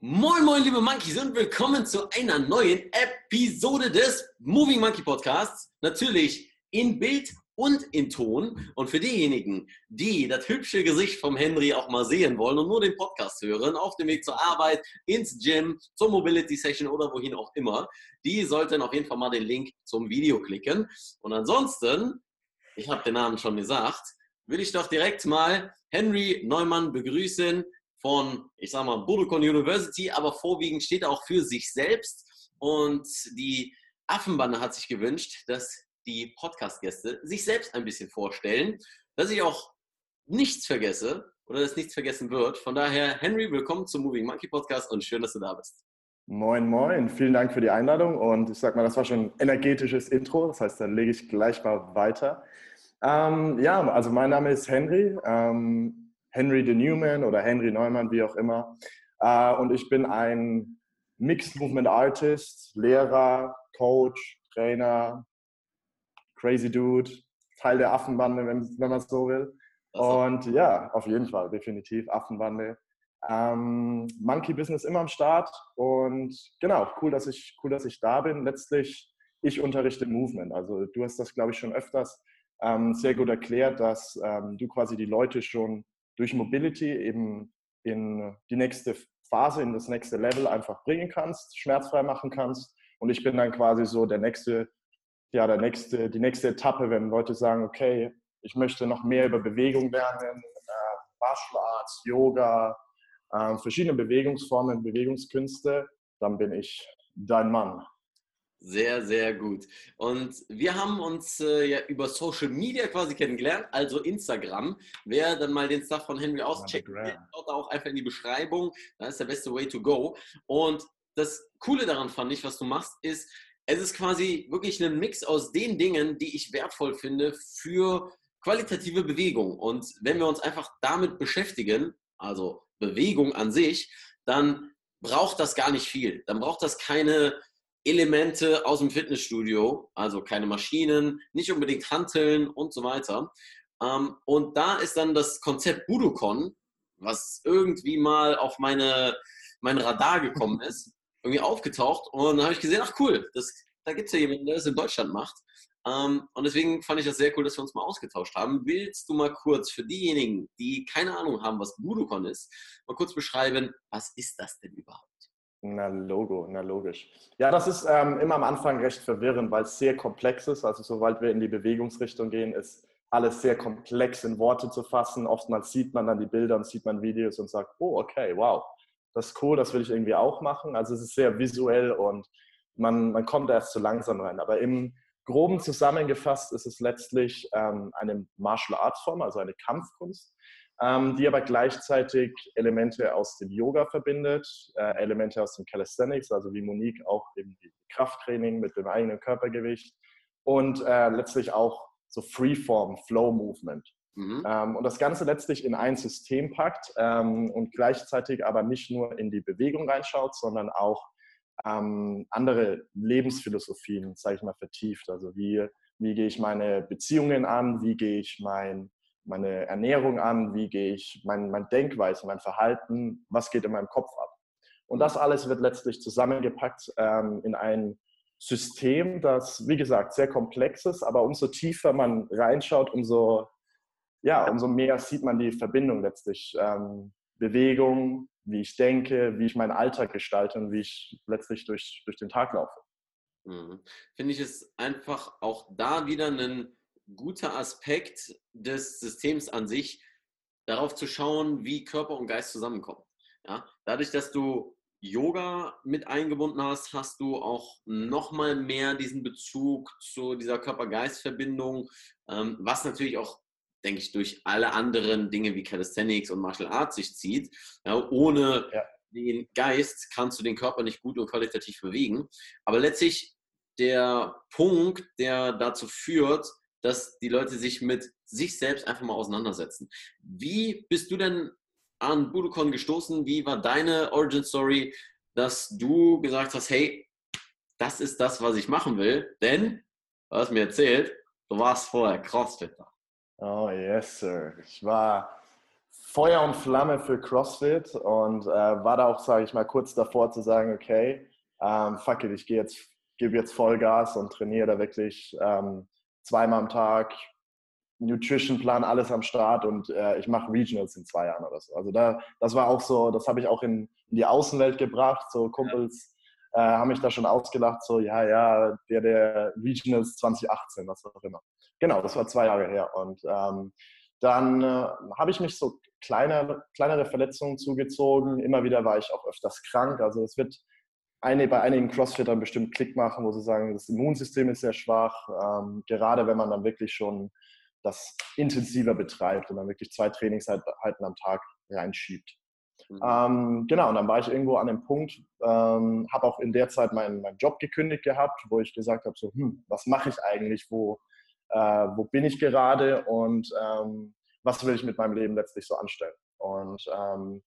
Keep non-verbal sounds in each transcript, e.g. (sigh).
Moin, moin, liebe Monkeys und willkommen zu einer neuen Episode des Moving Monkey Podcasts. Natürlich in Bild und in Ton. Und für diejenigen, die das hübsche Gesicht vom Henry auch mal sehen wollen und nur den Podcast hören, auf dem Weg zur Arbeit, ins Gym, zur Mobility Session oder wohin auch immer, die sollten auf jeden Fall mal den Link zum Video klicken. Und ansonsten, ich habe den Namen schon gesagt, will ich doch direkt mal Henry Neumann begrüßen von, ich sag mal, Budokon University, aber vorwiegend steht er auch für sich selbst. Und die Affenbande hat sich gewünscht, dass die Podcast-Gäste sich selbst ein bisschen vorstellen, dass ich auch nichts vergesse oder dass nichts vergessen wird. Von daher, Henry, willkommen zum Moving Monkey Podcast und schön, dass du da bist. Moin, moin. Vielen Dank für die Einladung. Und ich sag mal, das war schon ein energetisches Intro. Das heißt, dann lege ich gleich mal weiter. Ähm, ja, also mein Name ist Henry. Ähm, Henry de Newman oder Henry Neumann, wie auch immer. Äh, und ich bin ein Mixed Movement Artist, Lehrer, Coach, Trainer, Crazy Dude, Teil der Affenbande, wenn, wenn man es so will. Und ja, auf jeden Fall, definitiv Affenbande. Ähm, Monkey Business immer am Start und genau, cool, dass ich, cool, dass ich da bin. Letztlich, ich unterrichte Movement. Also du hast das, glaube ich, schon öfters ähm, sehr gut erklärt, dass ähm, du quasi die Leute schon durch Mobility eben in die nächste Phase, in das nächste Level einfach bringen kannst, schmerzfrei machen kannst. Und ich bin dann quasi so der nächste, ja, der nächste, die nächste Etappe, wenn Leute sagen, okay, ich möchte noch mehr über Bewegung lernen, äh, Martial Arts, Yoga, äh, verschiedene Bewegungsformen, Bewegungskünste, dann bin ich dein Mann. Sehr, sehr gut. Und wir haben uns äh, ja über Social Media quasi kennengelernt, also Instagram. Wer dann mal den Stuff von Henry auscheckt, schaut auch einfach in die Beschreibung. Da ist der beste Way to go. Und das Coole daran fand ich, was du machst, ist, es ist quasi wirklich ein Mix aus den Dingen, die ich wertvoll finde für qualitative Bewegung. Und wenn wir uns einfach damit beschäftigen, also Bewegung an sich, dann braucht das gar nicht viel. Dann braucht das keine Elemente aus dem Fitnessstudio, also keine Maschinen, nicht unbedingt Hanteln und so weiter. Ähm, und da ist dann das Konzept Budokon, was irgendwie mal auf meine, mein Radar gekommen (laughs) ist, irgendwie aufgetaucht. Und dann habe ich gesehen, ach cool, das, da gibt es ja jemanden, der das in Deutschland macht. Ähm, und deswegen fand ich das sehr cool, dass wir uns mal ausgetauscht haben. Willst du mal kurz für diejenigen, die keine Ahnung haben, was Budokon ist, mal kurz beschreiben, was ist das denn überhaupt? Na, Logo, na logisch. Ja, das ist ähm, immer am Anfang recht verwirrend, weil es sehr komplex ist. Also sobald wir in die Bewegungsrichtung gehen, ist alles sehr komplex in Worte zu fassen. Oftmals sieht man dann die Bilder und sieht man Videos und sagt, oh, okay, wow, das ist cool, das will ich irgendwie auch machen. Also es ist sehr visuell und man, man kommt erst zu langsam rein. Aber im Groben zusammengefasst ist es letztlich ähm, eine Martial Arts Form, also eine Kampfkunst, die aber gleichzeitig Elemente aus dem Yoga verbindet, äh, Elemente aus dem Calisthenics, also wie Monique auch eben Krafttraining mit dem eigenen Körpergewicht und äh, letztlich auch so Freeform, Flow Movement. Mhm. Ähm, und das Ganze letztlich in ein System packt ähm, und gleichzeitig aber nicht nur in die Bewegung reinschaut, sondern auch ähm, andere Lebensphilosophien, sage ich mal, vertieft. Also wie, wie gehe ich meine Beziehungen an, wie gehe ich mein meine Ernährung an, wie gehe ich, mein, mein Denkweise, mein Verhalten, was geht in meinem Kopf ab. Und das alles wird letztlich zusammengepackt ähm, in ein System, das, wie gesagt, sehr komplex ist, aber umso tiefer man reinschaut, umso, ja, umso mehr sieht man die Verbindung letztlich. Ähm, Bewegung, wie ich denke, wie ich meinen Alltag gestalte und wie ich letztlich durch, durch den Tag laufe. Mhm. Finde ich es einfach auch da wieder einen guter Aspekt des Systems an sich, darauf zu schauen, wie Körper und Geist zusammenkommen. Ja? Dadurch, dass du Yoga mit eingebunden hast, hast du auch nochmal mehr diesen Bezug zu dieser Körper-Geist-Verbindung, ähm, was natürlich auch, denke ich, durch alle anderen Dinge wie Calisthenics und Martial Arts sich zieht. Ja, ohne ja. den Geist kannst du den Körper nicht gut und qualitativ bewegen. Aber letztlich der Punkt, der dazu führt, dass die Leute sich mit sich selbst einfach mal auseinandersetzen. Wie bist du denn an Budokon gestoßen? Wie war deine Origin Story, dass du gesagt hast, hey, das ist das, was ich machen will? Denn, du hast mir erzählt, du warst vorher Crossfitter. Oh yes, sir. Ich war Feuer und Flamme für CrossFit und äh, war da auch, sage ich mal, kurz davor zu sagen, okay, ähm, fuck it, ich gehe jetzt, gebe jetzt Vollgas und trainiere da wirklich ähm, zweimal am Tag, Nutrition-Plan, alles am Start und äh, ich mache Regionals in zwei Jahren oder so. Also da, das war auch so, das habe ich auch in, in, die Außenwelt gebracht. So Kumpels äh, haben mich da schon ausgelacht, so ja, ja, der der Regionals 2018, was auch immer. Genau, das war zwei Jahre her. Und ähm, dann äh, habe ich mich so kleine, kleinere Verletzungen zugezogen. Immer wieder war ich auch öfters krank. Also es wird eine, bei einigen Crossfittern bestimmt Klick machen, wo sie sagen, das Immunsystem ist sehr schwach. Ähm, gerade wenn man dann wirklich schon das intensiver betreibt und dann wirklich zwei Trainingseinheiten am Tag reinschiebt. Mhm. Ähm, genau, und dann war ich irgendwo an dem Punkt, ähm, habe auch in der Zeit meinen, meinen Job gekündigt gehabt, wo ich gesagt habe, so, hm, was mache ich eigentlich, wo, äh, wo bin ich gerade und ähm, was will ich mit meinem Leben letztlich so anstellen. Und ähm,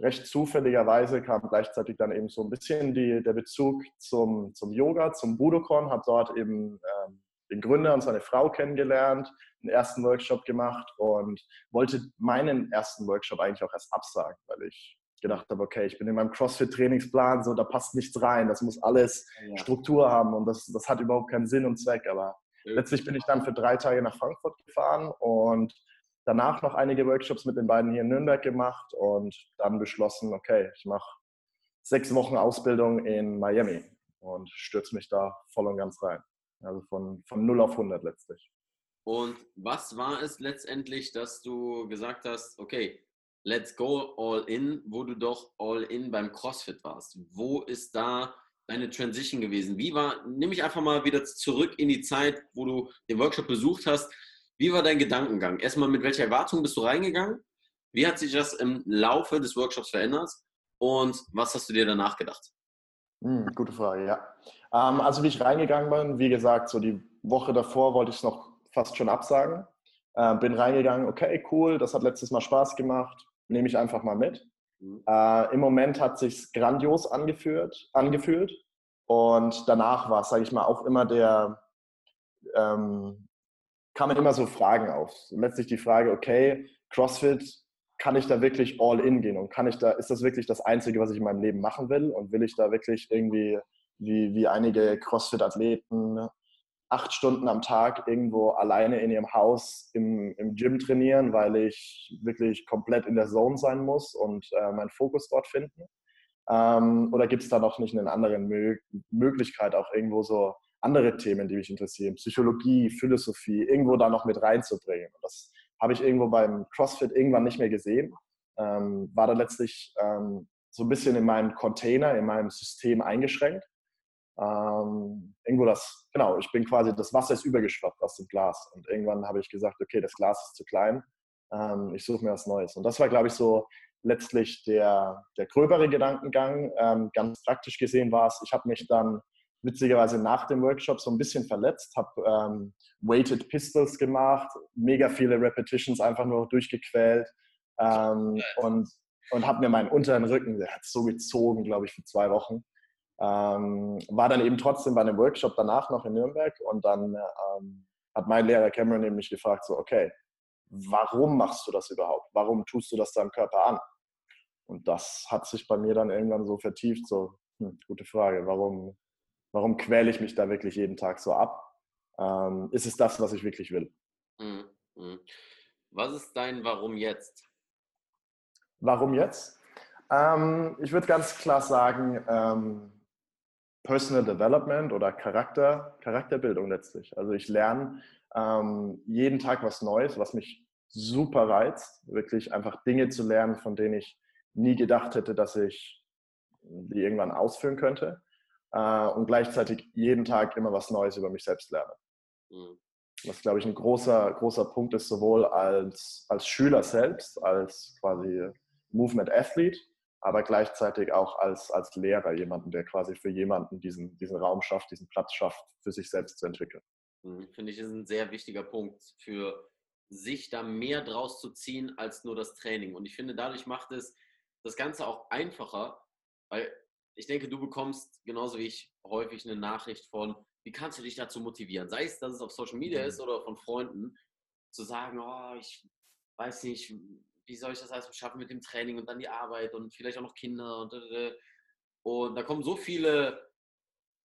recht zufälligerweise kam gleichzeitig dann eben so ein bisschen die, der Bezug zum, zum Yoga, zum Budokan, habe dort eben ähm, den Gründer und seine Frau kennengelernt, den ersten Workshop gemacht und wollte meinen ersten Workshop eigentlich auch erst absagen, weil ich gedacht habe, okay, ich bin in meinem CrossFit-Trainingsplan, so da passt nichts rein, das muss alles ja. Struktur haben und das, das hat überhaupt keinen Sinn und Zweck. Aber letztlich bin ich dann für drei Tage nach Frankfurt gefahren und danach noch einige Workshops mit den beiden hier in Nürnberg gemacht und dann beschlossen, okay, ich mache sechs Wochen Ausbildung in Miami und stürze mich da voll und ganz rein. Also von, von 0 auf 100 letztlich. Und was war es letztendlich, dass du gesagt hast, okay, let's go all in, wo du doch all in beim CrossFit warst? Wo ist da deine Transition gewesen? Wie war, nimm mich einfach mal wieder zurück in die Zeit, wo du den Workshop besucht hast. Wie war dein Gedankengang? Erstmal, mit welcher Erwartung bist du reingegangen? Wie hat sich das im Laufe des Workshops verändert? Und was hast du dir danach gedacht? Hm, gute Frage, ja. Ähm, also wie ich reingegangen bin, wie gesagt, so die Woche davor wollte ich es noch fast schon absagen. Äh, bin reingegangen, okay, cool, das hat letztes Mal Spaß gemacht, nehme ich einfach mal mit. Mhm. Äh, Im Moment hat sich grandios angeführt, angefühlt und danach war es, sage ich mal, auch immer der, ähm, kamen immer so Fragen auf. Letztlich die Frage, okay, CrossFit, kann ich da wirklich all in gehen und kann ich da, ist das wirklich das Einzige, was ich in meinem Leben machen will und will ich da wirklich irgendwie wie, wie einige CrossFit-Athleten acht Stunden am Tag irgendwo alleine in ihrem Haus im, im Gym trainieren, weil ich wirklich komplett in der Zone sein muss und äh, meinen Fokus dort finden? Ähm, oder gibt es da noch nicht eine andere Mö Möglichkeit, auch irgendwo so andere Themen, die mich interessieren, Psychologie, Philosophie, irgendwo da noch mit reinzubringen? Und das habe ich irgendwo beim CrossFit irgendwann nicht mehr gesehen. Ähm, war da letztlich ähm, so ein bisschen in meinem Container, in meinem System eingeschränkt ähm, irgendwo das, genau, ich bin quasi, das Wasser ist übergeschwappt aus dem Glas. Und irgendwann habe ich gesagt, okay, das Glas ist zu klein, ähm, ich suche mir was Neues. Und das war, glaube ich, so letztlich der, der gröbere Gedankengang. Ähm, ganz praktisch gesehen war es, ich habe mich dann witzigerweise nach dem Workshop so ein bisschen verletzt, habe ähm, Weighted Pistols gemacht, mega viele Repetitions einfach nur durchgequält ähm, und, und habe mir meinen unteren Rücken, der hat so gezogen, glaube ich, für zwei Wochen. Ähm, war dann eben trotzdem bei einem Workshop danach noch in Nürnberg und dann ähm, hat mein Lehrer Cameron eben mich gefragt, so, okay, warum machst du das überhaupt? Warum tust du das deinem Körper an? Und das hat sich bei mir dann irgendwann so vertieft, so, hm, gute Frage, warum, warum quäle ich mich da wirklich jeden Tag so ab? Ähm, ist es das, was ich wirklich will? Mhm. mhm. Was ist dein Warum jetzt? Warum jetzt? Ähm, ich würde ganz klar sagen, ähm, Personal Development oder Charakter, Charakterbildung letztlich. Also ich lerne ähm, jeden Tag was Neues, was mich super reizt, wirklich einfach Dinge zu lernen, von denen ich nie gedacht hätte, dass ich die irgendwann ausführen könnte. Äh, und gleichzeitig jeden Tag immer was Neues über mich selbst lerne. Mhm. Was, glaube ich, ein großer, großer Punkt ist, sowohl als, als Schüler selbst, als quasi Movement Athlete, aber gleichzeitig auch als, als Lehrer, jemanden, der quasi für jemanden diesen, diesen Raum schafft, diesen Platz schafft, für sich selbst zu entwickeln. Mhm, finde ich, ist ein sehr wichtiger Punkt für sich da mehr draus zu ziehen als nur das Training. Und ich finde, dadurch macht es das Ganze auch einfacher, weil ich denke, du bekommst genauso wie ich häufig eine Nachricht von, wie kannst du dich dazu motivieren? Sei es, dass es auf Social Media mhm. ist oder von Freunden, zu sagen, oh, ich weiß nicht, wie soll ich das alles schaffen mit dem Training und dann die Arbeit und vielleicht auch noch Kinder und, und da kommen so viele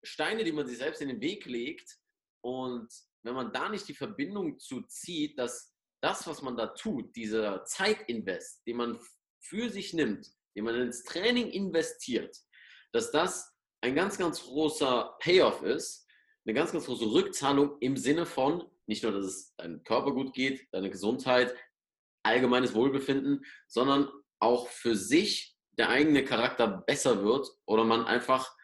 Steine, die man sich selbst in den Weg legt und wenn man da nicht die Verbindung zu zieht, dass das, was man da tut, dieser Zeitinvest, den man für sich nimmt, den man ins Training investiert, dass das ein ganz, ganz großer Payoff ist, eine ganz, ganz große Rückzahlung im Sinne von, nicht nur, dass es deinem Körper gut geht, deine Gesundheit, allgemeines Wohlbefinden, sondern auch für sich der eigene Charakter besser wird oder man einfach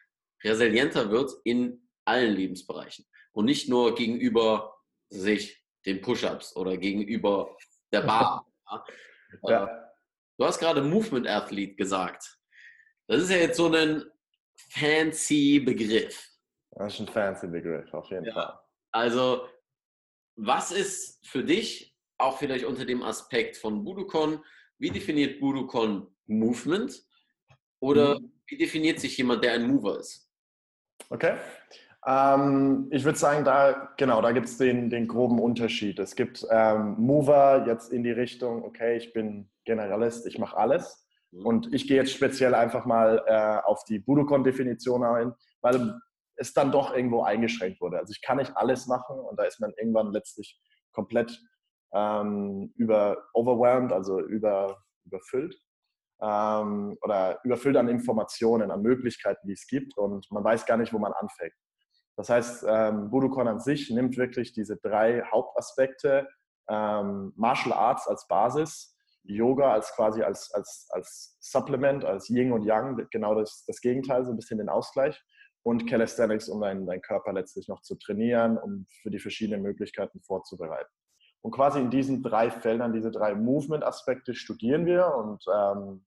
resilienter wird in allen Lebensbereichen und nicht nur gegenüber sich den Push-ups oder gegenüber der Bar. (laughs) ja. Du hast gerade Movement Athlete gesagt. Das ist ja jetzt so ein fancy Begriff. Das ist ein fancy Begriff, auf jeden ja. Fall. Also, was ist für dich, auch vielleicht unter dem Aspekt von Budukon, wie definiert Budukon Movement? Oder mhm. wie definiert sich jemand, der ein Mover ist? Okay. Ähm, ich würde sagen, da genau, da gibt es den, den groben Unterschied. Es gibt ähm, Mover jetzt in die Richtung, okay, ich bin Generalist, ich mache alles. Mhm. Und ich gehe jetzt speziell einfach mal äh, auf die Budokon-Definition ein, weil es dann doch irgendwo eingeschränkt wurde. Also ich kann nicht alles machen und da ist man irgendwann letztlich komplett ähm, über overwhelmed, also über, überfüllt ähm, oder überfüllt an Informationen, an Möglichkeiten, die es gibt und man weiß gar nicht, wo man anfängt. Das heißt, ähm, Budokon an sich nimmt wirklich diese drei Hauptaspekte, ähm, Martial Arts als Basis, Yoga als quasi als, als, als Supplement, als Yin und Yang, genau das, das Gegenteil, so ein bisschen den Ausgleich. Und Calisthenics, um deinen, deinen Körper letztlich noch zu trainieren, um für die verschiedenen Möglichkeiten vorzubereiten. Und quasi in diesen drei Feldern, diese drei Movement-Aspekte studieren wir und ähm,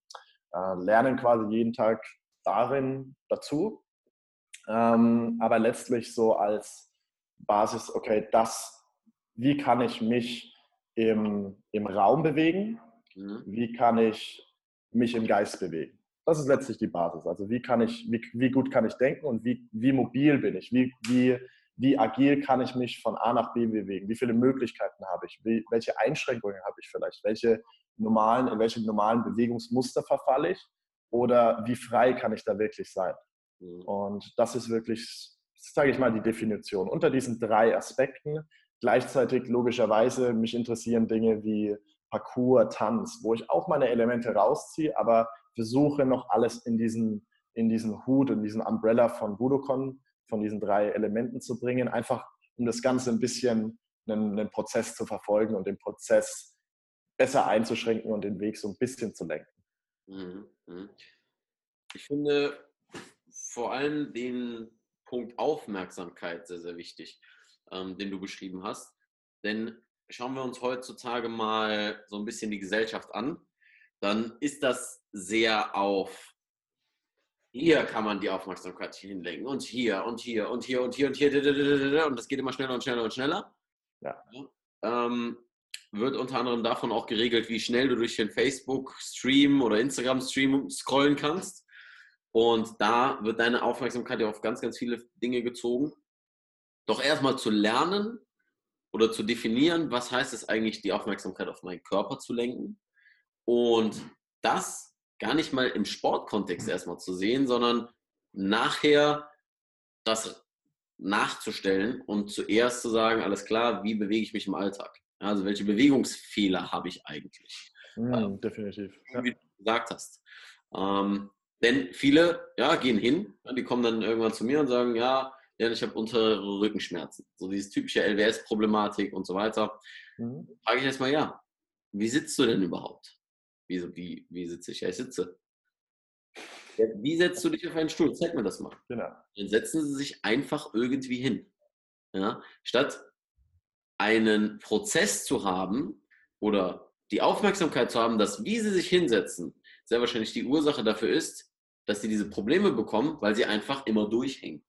äh, lernen quasi jeden Tag darin dazu. Ähm, aber letztlich so als Basis, okay, das, wie kann ich mich im, im Raum bewegen? Mhm. Wie kann ich mich im Geist bewegen? Das ist letztlich die Basis. Also wie kann ich, wie, wie gut kann ich denken und wie, wie mobil bin ich? Wie, wie, wie agil kann ich mich von A nach B bewegen? Wie viele Möglichkeiten habe ich? Wie, welche Einschränkungen habe ich vielleicht? Welche normalen, in welche normalen Bewegungsmuster verfalle ich? Oder wie frei kann ich da wirklich sein? Mhm. Und das ist wirklich, sage ich mal, die Definition. Unter diesen drei Aspekten gleichzeitig logischerweise mich interessieren Dinge wie Parcours, Tanz, wo ich auch meine Elemente rausziehe, aber versuche noch alles in diesen, in diesen Hut, in diesen Umbrella von Budokon, von diesen drei Elementen zu bringen, einfach um das Ganze ein bisschen einen, einen Prozess zu verfolgen und den Prozess besser einzuschränken und den Weg so ein bisschen zu lenken. Mhm, mhm. Ich finde vor allem den Punkt Aufmerksamkeit sehr, sehr wichtig, ähm, den du beschrieben hast. Denn schauen wir uns heutzutage mal so ein bisschen die Gesellschaft an, dann ist das sehr auf, hier kann man die Aufmerksamkeit hinlenken und hier und hier und hier und hier und hier und das geht immer schneller und schneller und schneller. Ja. Ähm, wird unter anderem davon auch geregelt, wie schnell du durch den Facebook-Stream oder Instagram-Stream scrollen kannst. Und da wird deine Aufmerksamkeit auf ganz, ganz viele Dinge gezogen. Doch erstmal zu lernen, oder zu definieren, was heißt es eigentlich, die Aufmerksamkeit auf meinen Körper zu lenken und das gar nicht mal im Sportkontext erstmal zu sehen, sondern nachher das nachzustellen und zuerst zu sagen, alles klar, wie bewege ich mich im Alltag? Also welche Bewegungsfehler habe ich eigentlich? Mm, definitiv. Wie du gesagt hast. Ähm, denn viele ja, gehen hin, die kommen dann irgendwann zu mir und sagen, ja, ja, ich habe untere Rückenschmerzen. So dieses typische LWS-Problematik und so weiter. Mhm. Frage ich erstmal, ja, wie sitzt du denn überhaupt? Wie, wie, wie sitze ich? Ja, ich sitze. Ja, wie setzt du dich auf einen Stuhl? Zeig mir das mal. Genau. Dann setzen sie sich einfach irgendwie hin. Ja? Statt einen Prozess zu haben oder die Aufmerksamkeit zu haben, dass wie sie sich hinsetzen, sehr wahrscheinlich die Ursache dafür ist, dass sie diese Probleme bekommen, weil sie einfach immer durchhängen.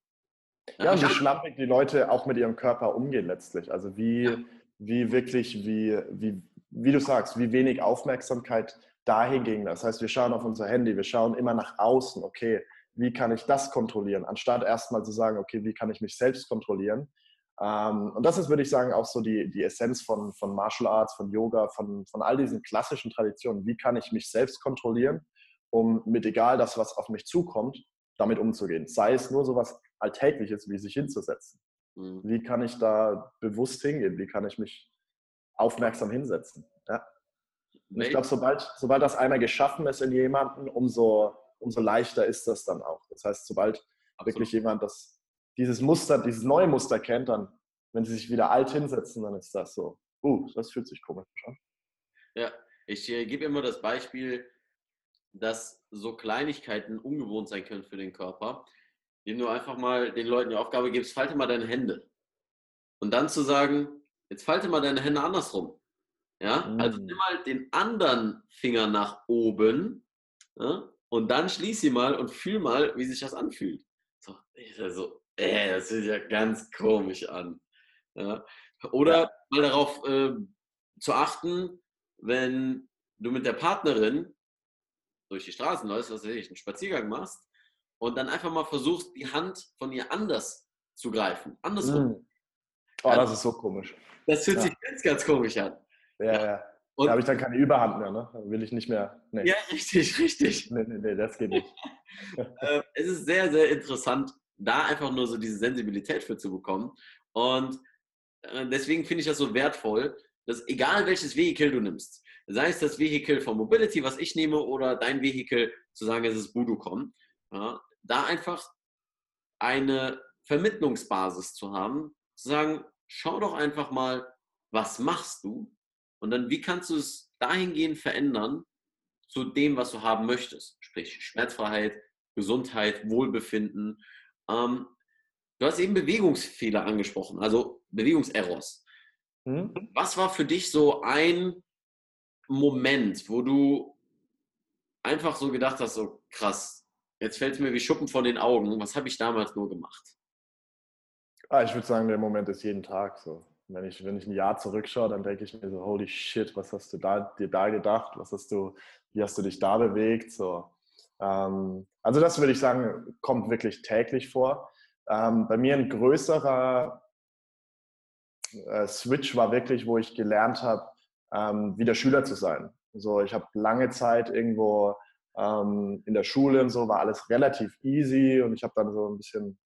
Ja, und wie schlampig die Leute auch mit ihrem Körper umgehen letztlich. Also wie, ja. wie wirklich, wie, wie, wie du sagst, wie wenig Aufmerksamkeit dahin ging. Das heißt, wir schauen auf unser Handy, wir schauen immer nach außen, okay, wie kann ich das kontrollieren, anstatt erstmal zu sagen, okay, wie kann ich mich selbst kontrollieren. Ähm, und das ist, würde ich sagen, auch so die, die Essenz von, von Martial Arts, von Yoga, von, von all diesen klassischen Traditionen. Wie kann ich mich selbst kontrollieren, um mit egal das, was auf mich zukommt, damit umzugehen? Sei es nur so was Alltägliches, wie sich hinzusetzen. Mhm. Wie kann ich da bewusst hingehen? Wie kann ich mich aufmerksam hinsetzen? Ja? Ich glaube, sobald, sobald das einmal geschaffen ist in jemandem, umso, umso leichter ist das dann auch. Das heißt, sobald Absolut. wirklich jemand das dieses Muster, dieses neue Muster kennt, dann, wenn sie sich wieder alt hinsetzen, dann ist das so, uh, das fühlt sich komisch an. Ja, ich äh, gebe immer das Beispiel, dass so Kleinigkeiten ungewohnt sein können für den Körper, indem du einfach mal den Leuten die Aufgabe gibst, falte mal deine Hände. Und dann zu sagen, jetzt falte mal deine Hände andersrum. Ja, mhm. also nimm mal den anderen Finger nach oben ja? und dann schließ sie mal und fühl mal, wie sich das anfühlt. So, also, äh, das sieht ja ganz komisch an. Ja? Oder ja. mal darauf äh, zu achten, wenn du mit der Partnerin durch die Straßen läufst, was weiß ich, einen Spaziergang machst und dann einfach mal versuchst, die Hand von ihr anders zu greifen. Andersrum. Mm. Oh, das ist so komisch. Das fühlt ja. sich ganz, ganz komisch an. Ja, ja. Und da habe ich dann keine Überhand mehr, ne? will ich nicht mehr. Nee. Ja, richtig, richtig. Nee, nee, nee, das geht nicht. (laughs) Ähm, es ist sehr, sehr interessant, da einfach nur so diese Sensibilität für zu bekommen. Und äh, deswegen finde ich das so wertvoll, dass egal welches Vehikel du nimmst, sei es das Vehikel von Mobility, was ich nehme, oder dein Vehikel, zu sagen, es ist Budocom, ja, da einfach eine Vermittlungsbasis zu haben, zu sagen, schau doch einfach mal, was machst du? Und dann, wie kannst du es dahingehend verändern zu dem, was du haben möchtest? Sprich, Schmerzfreiheit, Gesundheit, Wohlbefinden ähm, du hast eben Bewegungsfehler angesprochen, also Bewegungserrors. Mhm. Was war für dich so ein Moment, wo du einfach so gedacht hast, so krass, jetzt fällt es mir wie Schuppen von den Augen, was habe ich damals nur gemacht? Ah, ich würde sagen, der Moment ist jeden Tag so. Wenn ich, wenn ich ein Jahr zurückschaue, dann denke ich mir so, holy shit, was hast du da, dir da gedacht? Was hast du, wie hast du dich da bewegt? So, ähm, also das würde ich sagen, kommt wirklich täglich vor. Ähm, bei mir ein größerer äh, Switch war wirklich, wo ich gelernt habe, ähm, wieder Schüler zu sein. So, ich habe lange Zeit irgendwo ähm, in der Schule und so war alles relativ easy und ich habe dann so ein bisschen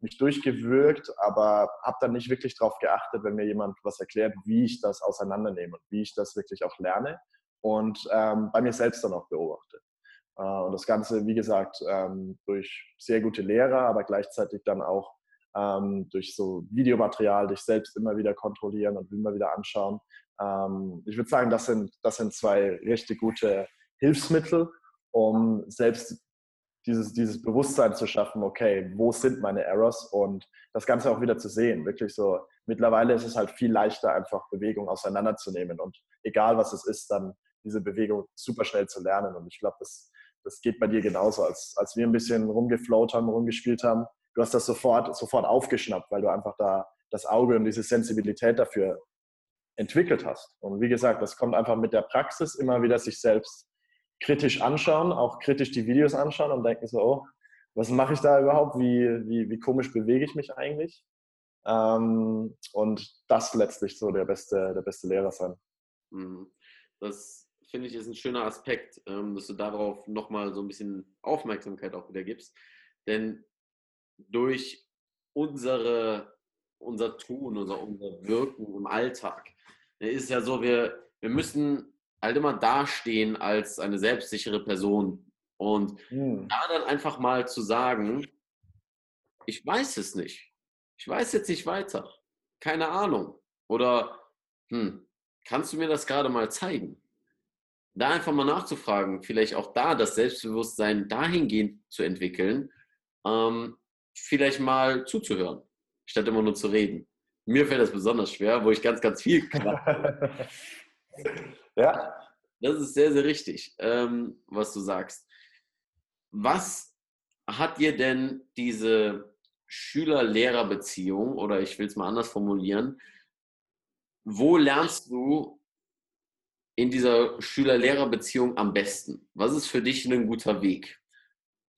mich durchgewürgt, aber habe dann nicht wirklich darauf geachtet, wenn mir jemand was erklärt, wie ich das auseinandernehme und wie ich das wirklich auch lerne und ähm, bei mir selbst dann auch beobachte. Äh, und das Ganze, wie gesagt, ähm, durch sehr gute Lehrer, aber gleichzeitig dann auch ähm, durch so Videomaterial, dich selbst immer wieder kontrollieren und immer wieder anschauen. Ähm, ich würde sagen, das sind, das sind zwei richtig gute Hilfsmittel, um selbst dieses, dieses Bewusstsein zu schaffen, okay, wo sind meine Errors und das Ganze auch wieder zu sehen. Wirklich so, mittlerweile ist es halt viel leichter, einfach Bewegung auseinanderzunehmen und egal was es ist, dann diese Bewegung super schnell zu lernen. Und ich glaube, das das geht bei dir genauso. Als, als wir ein bisschen rumgeflowt haben, rumgespielt haben, du hast das sofort, sofort aufgeschnappt, weil du einfach da das Auge und diese Sensibilität dafür entwickelt hast. Und wie gesagt, das kommt einfach mit der Praxis immer wieder sich selbst kritisch anschauen, auch kritisch die Videos anschauen und denken so, oh, was mache ich da überhaupt? Wie, wie, wie komisch bewege ich mich eigentlich? Ähm, und das letztlich so der beste, der beste Lehrer sein. Mhm. Das finde ich, ist ein schöner Aspekt, ähm, dass du darauf nochmal so ein bisschen Aufmerksamkeit auch wieder gibst. Denn durch unsere, unser Tun, unser, unser Wirken im Alltag ne, ist ja so, wir, wir müssen halt immer dastehen als eine selbstsichere Person. Und mhm. da dann einfach mal zu sagen, ich weiß es nicht. Ich weiß jetzt nicht weiter. Keine Ahnung. Oder, hm, kannst du mir das gerade mal zeigen? da einfach mal nachzufragen, vielleicht auch da das Selbstbewusstsein dahingehend zu entwickeln, ähm, vielleicht mal zuzuhören, statt immer nur zu reden. Mir fällt das besonders schwer, wo ich ganz, ganz viel. (laughs) ja. Das ist sehr, sehr richtig, ähm, was du sagst. Was hat dir denn diese Schüler-Lehrer-Beziehung, oder ich will es mal anders formulieren, wo lernst du in dieser Schüler-Lehrer-Beziehung am besten? Was ist für dich ein guter Weg?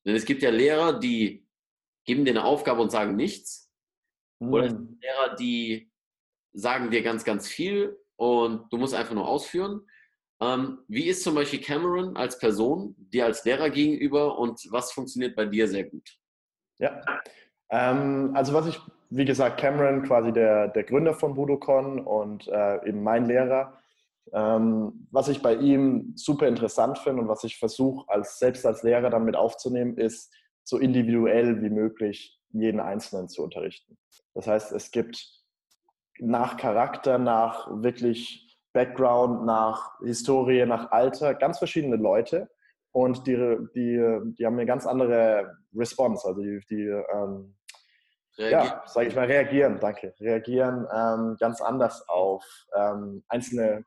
Denn es gibt ja Lehrer, die geben dir eine Aufgabe und sagen nichts. Oder mhm. Lehrer, die sagen dir ganz, ganz viel und du musst einfach nur ausführen. Ähm, wie ist zum Beispiel Cameron als Person, dir als Lehrer gegenüber und was funktioniert bei dir sehr gut? Ja, ähm, also was ich, wie gesagt, Cameron, quasi der, der Gründer von Budokon und äh, eben mein Lehrer, ähm, was ich bei ihm super interessant finde und was ich versuche, als, selbst als Lehrer dann mit aufzunehmen, ist, so individuell wie möglich jeden Einzelnen zu unterrichten. Das heißt, es gibt nach Charakter, nach wirklich Background, nach Historie, nach Alter ganz verschiedene Leute und die, die, die haben eine ganz andere Response, also die, die ähm, ja, sage ich mal, reagieren, danke, reagieren ähm, ganz anders auf ähm, einzelne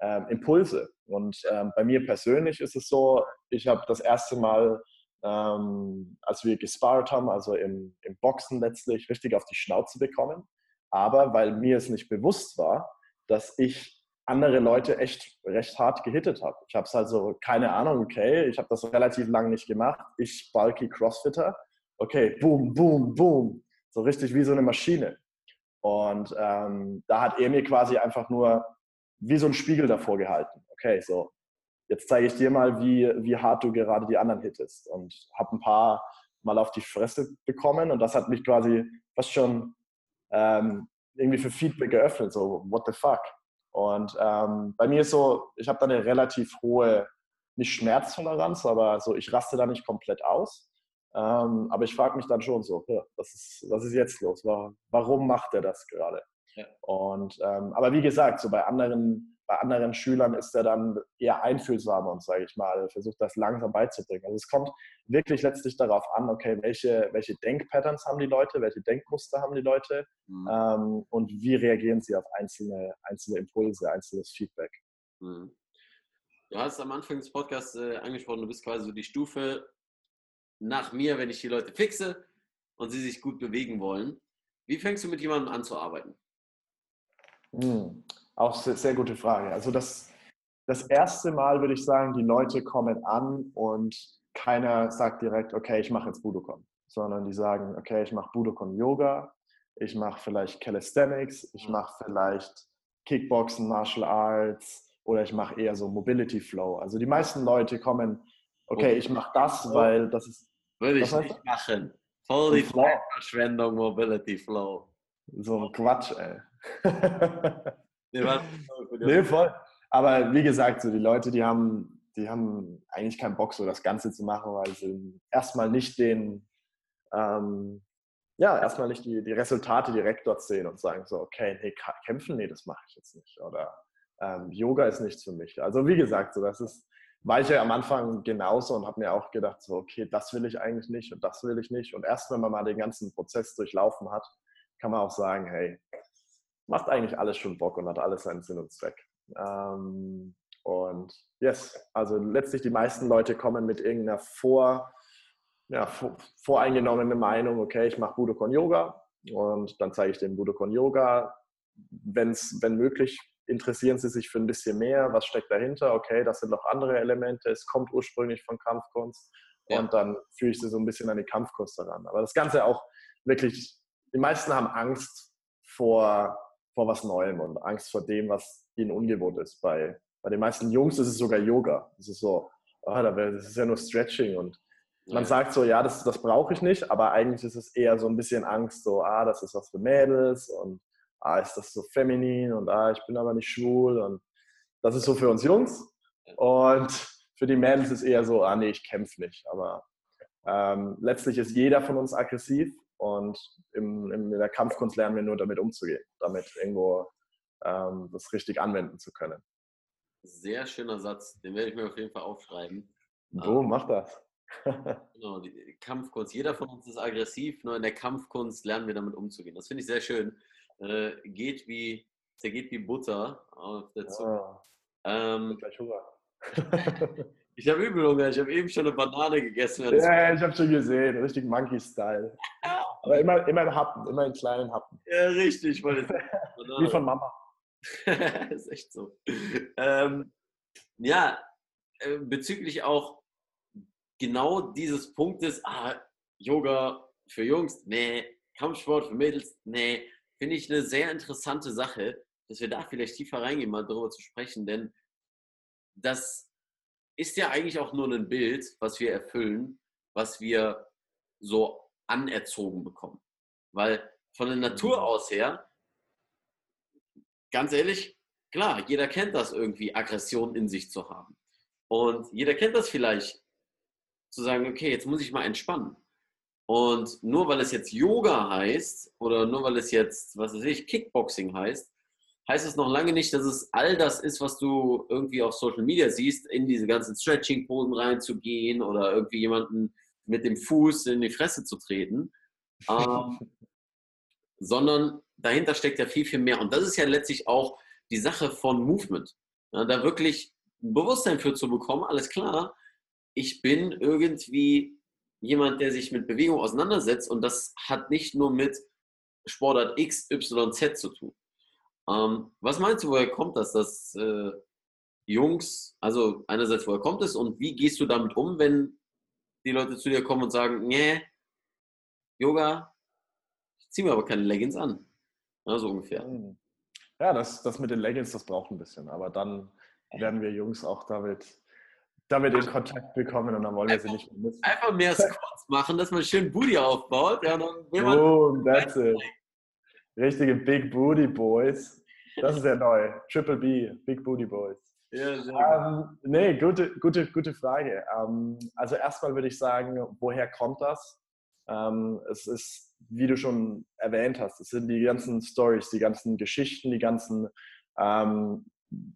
ähm, Impulse. Und ähm, bei mir persönlich ist es so, ich habe das erste Mal, ähm, als wir gespart haben, also im, im Boxen letztlich, richtig auf die Schnauze bekommen. Aber weil mir es nicht bewusst war, dass ich andere Leute echt recht hart gehittet habe. Ich habe es also, keine Ahnung, okay, ich habe das relativ lange nicht gemacht. Ich, bulky Crossfitter, okay, boom, boom, boom, so richtig wie so eine Maschine. Und ähm, da hat er mir quasi einfach nur wie so ein Spiegel davor gehalten. Okay, so, jetzt zeige ich dir mal, wie, wie hart du gerade die anderen hittest. Und habe ein paar Mal auf die Fresse bekommen und das hat mich quasi fast schon ähm, irgendwie für Feedback geöffnet. So, what the fuck? Und ähm, bei mir ist so, ich habe da eine relativ hohe, nicht Schmerztoleranz, aber so, ich raste da nicht komplett aus. Ähm, aber ich frage mich dann schon so, was, ist, was ist jetzt los? Warum macht er das gerade? Ja. Und, ähm, aber wie gesagt, so bei anderen, bei anderen Schülern ist er dann eher einfühlsamer und, sage ich mal, versucht das langsam beizubringen. Also es kommt wirklich letztlich darauf an, okay, welche, welche Denkpatterns haben die Leute, welche Denkmuster haben die Leute mhm. ähm, und wie reagieren sie auf einzelne, einzelne Impulse, einzelnes Feedback. Mhm. Du hast am Anfang des Podcasts äh, angesprochen, du bist quasi so die Stufe nach mir, wenn ich die Leute fixe und sie sich gut bewegen wollen. Wie fängst du mit jemandem an zu arbeiten? Hm, auch sehr, sehr gute Frage. Also das, das erste Mal würde ich sagen, die Leute kommen an und keiner sagt direkt, okay, ich mache jetzt Budokon, sondern die sagen, okay, ich mache Budokon Yoga, ich mache vielleicht Calisthenics, ich mache vielleicht Kickboxen, Martial Arts oder ich mache eher so Mobility Flow. Also die meisten Leute kommen, okay, ich mache das, weil das ist. Würde ich nicht machen. Voll die Verschwendung, Mobility Flow. So ein Quatsch, ey (laughs) nee, (laughs) nee, voll. Aber wie gesagt, so die Leute, die haben, die haben eigentlich keinen Bock, so das Ganze zu machen, weil sie erstmal nicht den, ähm, ja, erstmal nicht die, die Resultate direkt dort sehen und sagen so, okay, nee, kämpfen, nee, das mache ich jetzt nicht. Oder ähm, Yoga ist nichts für mich. Also wie gesagt, so das ist, war ich ja am Anfang genauso und habe mir auch gedacht, so, okay, das will ich eigentlich nicht und das will ich nicht. Und erst wenn man mal den ganzen Prozess durchlaufen hat, kann man auch sagen, hey, macht eigentlich alles schon Bock und hat alles seinen Sinn und Zweck. Ähm, und yes, also letztlich die meisten Leute kommen mit irgendeiner vor, ja, vor, voreingenommenen Meinung, okay, ich mache Budokon Yoga und dann zeige ich den Budokon Yoga. Wenn's, wenn möglich, interessieren sie sich für ein bisschen mehr, was steckt dahinter, okay, das sind noch andere Elemente, es kommt ursprünglich von Kampfkunst ja. und dann führe ich sie so ein bisschen an die Kampfkunst daran. Aber das Ganze auch wirklich, die meisten haben Angst vor vor was Neuem und Angst vor dem, was ihnen ungewohnt ist. Bei, bei den meisten Jungs ist es sogar Yoga. Das ist so, oh, das ist ja nur Stretching und man sagt so, ja, das, das brauche ich nicht, aber eigentlich ist es eher so ein bisschen Angst, so, ah, das ist was für Mädels und ah, ist das so feminin und ah, ich bin aber nicht schwul und das ist so für uns Jungs. Und für die Mädels ist eher so, ah, nee, ich kämpfe nicht, aber ähm, letztlich ist jeder von uns aggressiv und im, in der Kampfkunst lernen wir nur damit umzugehen, damit irgendwo ähm, das richtig anwenden zu können. Sehr schöner Satz, den werde ich mir auf jeden Fall aufschreiben. So, ähm, mach das. (laughs) genau, die Kampfkunst. Jeder von uns ist aggressiv, nur in der Kampfkunst lernen wir damit umzugehen. Das finde ich sehr schön. Äh, geht wie, zergeht wie Butter auf der Zunge. Ah, ähm, (laughs) Hunger. Ich habe übel Hunger. Ich habe eben schon eine Banane gegessen. Ja, ich habe schon gesehen. Richtig Monkey-Style. (laughs) Aber immer, immer in Happen, immer in kleinen Happen. Ja, richtig. (laughs) Wie von Mama. (laughs) ist echt so. Ähm, ja, äh, bezüglich auch genau dieses Punktes, ah, Yoga für Jungs, nee, Kampfsport für Mädels, nee, finde ich eine sehr interessante Sache, dass wir da vielleicht tiefer reingehen, mal darüber zu sprechen, denn das ist ja eigentlich auch nur ein Bild, was wir erfüllen, was wir so anerzogen bekommen. Weil von der Natur mhm. aus her, ganz ehrlich, klar, jeder kennt das irgendwie, Aggression in sich zu haben. Und jeder kennt das vielleicht, zu sagen, okay, jetzt muss ich mal entspannen. Und nur weil es jetzt Yoga heißt oder nur weil es jetzt, was weiß ich, Kickboxing heißt, heißt es noch lange nicht, dass es all das ist, was du irgendwie auf Social Media siehst, in diese ganzen Stretching-Posen reinzugehen oder irgendwie jemanden mit dem Fuß in die Fresse zu treten. (laughs) Ähm, sondern dahinter steckt ja viel, viel mehr. Und das ist ja letztlich auch die Sache von Movement. Ja, da wirklich ein Bewusstsein für zu bekommen, alles klar, ich bin irgendwie jemand, der sich mit Bewegung auseinandersetzt und das hat nicht nur mit Sportart X, Y, Z zu tun. Ähm, was meinst du, woher kommt das, dass äh, Jungs, also einerseits, woher kommt es und wie gehst du damit um, wenn die Leute zu dir kommen und sagen, nee, Yoga, ich ziehe mir aber keine Leggings an. Ja, so ungefähr. Hm. Ja, das, das mit den Leggings, das braucht ein bisschen, aber dann werden wir Jungs auch damit damit in Kontakt bekommen und dann wollen wir sie nicht mehr missen. Einfach mehr Squats machen, dass man schön Booty aufbaut. Ja, dann will man Boom, that's it. Richtige Big Booty Boys. Das ist ja neu. Triple B, Big Booty Boys. Ja, sehr ähm, nee, gute, gute, gute Frage. Ähm, also erstmal würde ich sagen, woher kommt das? Ähm, es ist, wie du schon erwähnt hast, es sind die ganzen Stories, die ganzen Geschichten, die ganzen, ähm,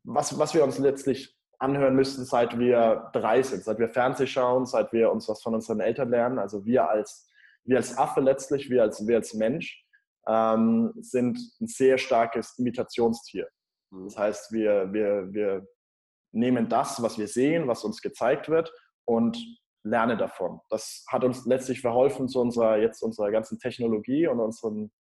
was, was wir uns letztlich anhören müssten, seit wir drei sind, seit wir Fernseh schauen, seit wir uns was von unseren Eltern lernen. Also wir als, wir als Affe letztlich, wir als, wir als Mensch ähm, sind ein sehr starkes Imitationstier. Mhm. Das heißt, wir, wir, wir nehmen das, was wir sehen, was uns gezeigt wird und lernen davon. Das hat uns letztlich verholfen zu unserer, jetzt unserer ganzen Technologie und unserem,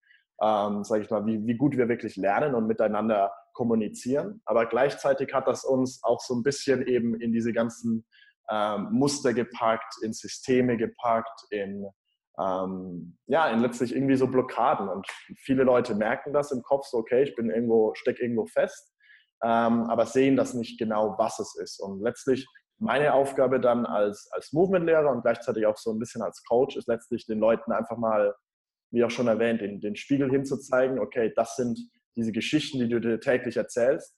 ähm, sage ich mal, wie, wie gut wir wirklich lernen und miteinander kommunizieren. Aber gleichzeitig hat das uns auch so ein bisschen eben in diese ganzen ähm, Muster gepackt, in Systeme gepackt, in, ähm, ja, in letztlich irgendwie so Blockaden. Und viele Leute merken das im Kopf, so, okay, ich bin irgendwo, steck irgendwo fest, ähm, aber sehen das nicht genau, was es ist. Und letztlich meine Aufgabe dann als, als Movement-Lehrer und gleichzeitig auch so ein bisschen als Coach ist letztlich den Leuten einfach mal, wie auch schon erwähnt, den, den Spiegel hinzuzeigen, okay, das sind diese Geschichten, die du dir täglich erzählst,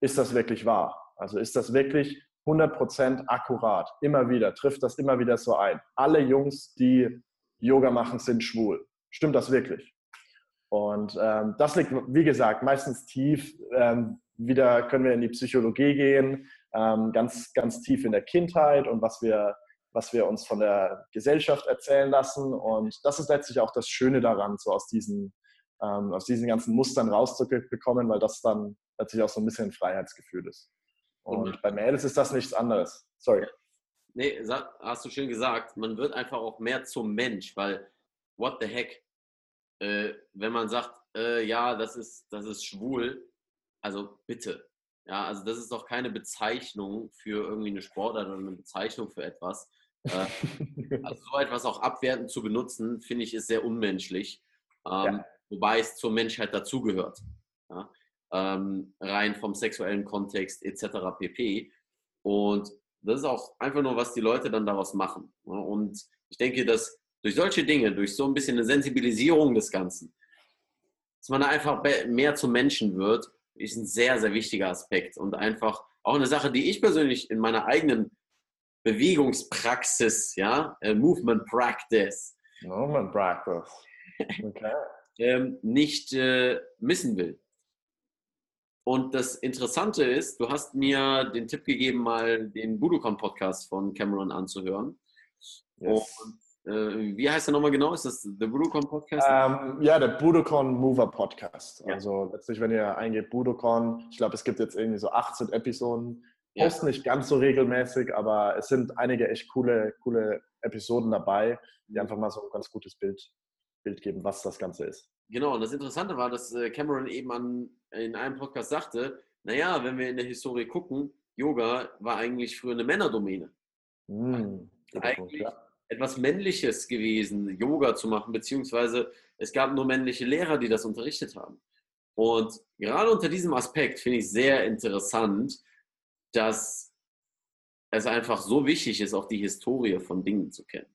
ist das wirklich wahr? Also ist das wirklich 100% akkurat? Immer wieder, trifft das immer wieder so ein? Alle Jungs, die Yoga machen, sind schwul. Stimmt das wirklich? Und ähm, das liegt, wie gesagt, meistens tief. Ähm, wieder können wir in die Psychologie gehen, ähm, ganz, ganz tief in der Kindheit und was wir, was wir uns von der Gesellschaft erzählen lassen. Und das ist letztlich auch das Schöne daran, so aus diesen ähm, aus diesen ganzen Mustern rauszubekommen, weil das dann letztlich auch so ein bisschen ein Freiheitsgefühl ist. Und mhm. bei Mädels ist das nichts anderes. Sorry. Nee, hast du schön gesagt. Man wird einfach auch mehr zum Mensch, weil what the heck, äh, wenn man sagt, äh, ja, das ist, das ist schwul, also bitte. Ja, also das ist doch keine Bezeichnung für irgendwie eine Sportart oder eine Bezeichnung für etwas. Äh, also so etwas auch abwertend zu benutzen, finde ich, ist sehr unmenschlich. Ähm, ja wobei es zur Menschheit dazugehört. Ja? Ähm, rein vom sexuellen Kontext etc. pp. Und das ist auch einfach nur, was die Leute dann daraus machen. Ja? Und ich denke, dass durch solche Dinge, durch so ein bisschen eine Sensibilisierung des Ganzen, dass man einfach mehr zum Menschen wird, ist ein sehr, sehr wichtiger Aspekt und einfach auch eine Sache, die ich persönlich in meiner eigenen Bewegungspraxis, ja, äh, Movement Practice. Movement Practice. Okay (laughs) ähm, nicht äh, missen will. Und das Interessante ist, du hast mir den Tipp gegeben, mal den Budokan-Podcast von Cameron anzuhören. Yes. Und, wie heißt der nochmal genau? Ist das der Budokan Podcast? Ähm, ja, der Budokan Mover Podcast. Ja. Also letztlich, wenn ihr eingebt Budokan, ich glaube, es gibt jetzt irgendwie so 18 Episoden. Ja. Post nicht ganz so regelmäßig, aber es sind einige echt coole, coole Episoden dabei, die einfach mal so ein ganz gutes Bild Bild geben, was das Ganze ist. Genau, und das Interessante war, dass äh, Cameron eben an, in einem Podcast sagte, naja, wenn wir in der Historie gucken, Yoga war eigentlich früher eine Männerdomäne. Mm, eigentlich ja. Etwas Männliches gewesen, Yoga zu machen, beziehungsweise Es gab nur männliche Lehrer, die das unterrichtet haben. Und gerade unter diesem Aspekt finde ich sehr interessant, dass es einfach so wichtig ist, auch die Historie von Dingen zu kennen.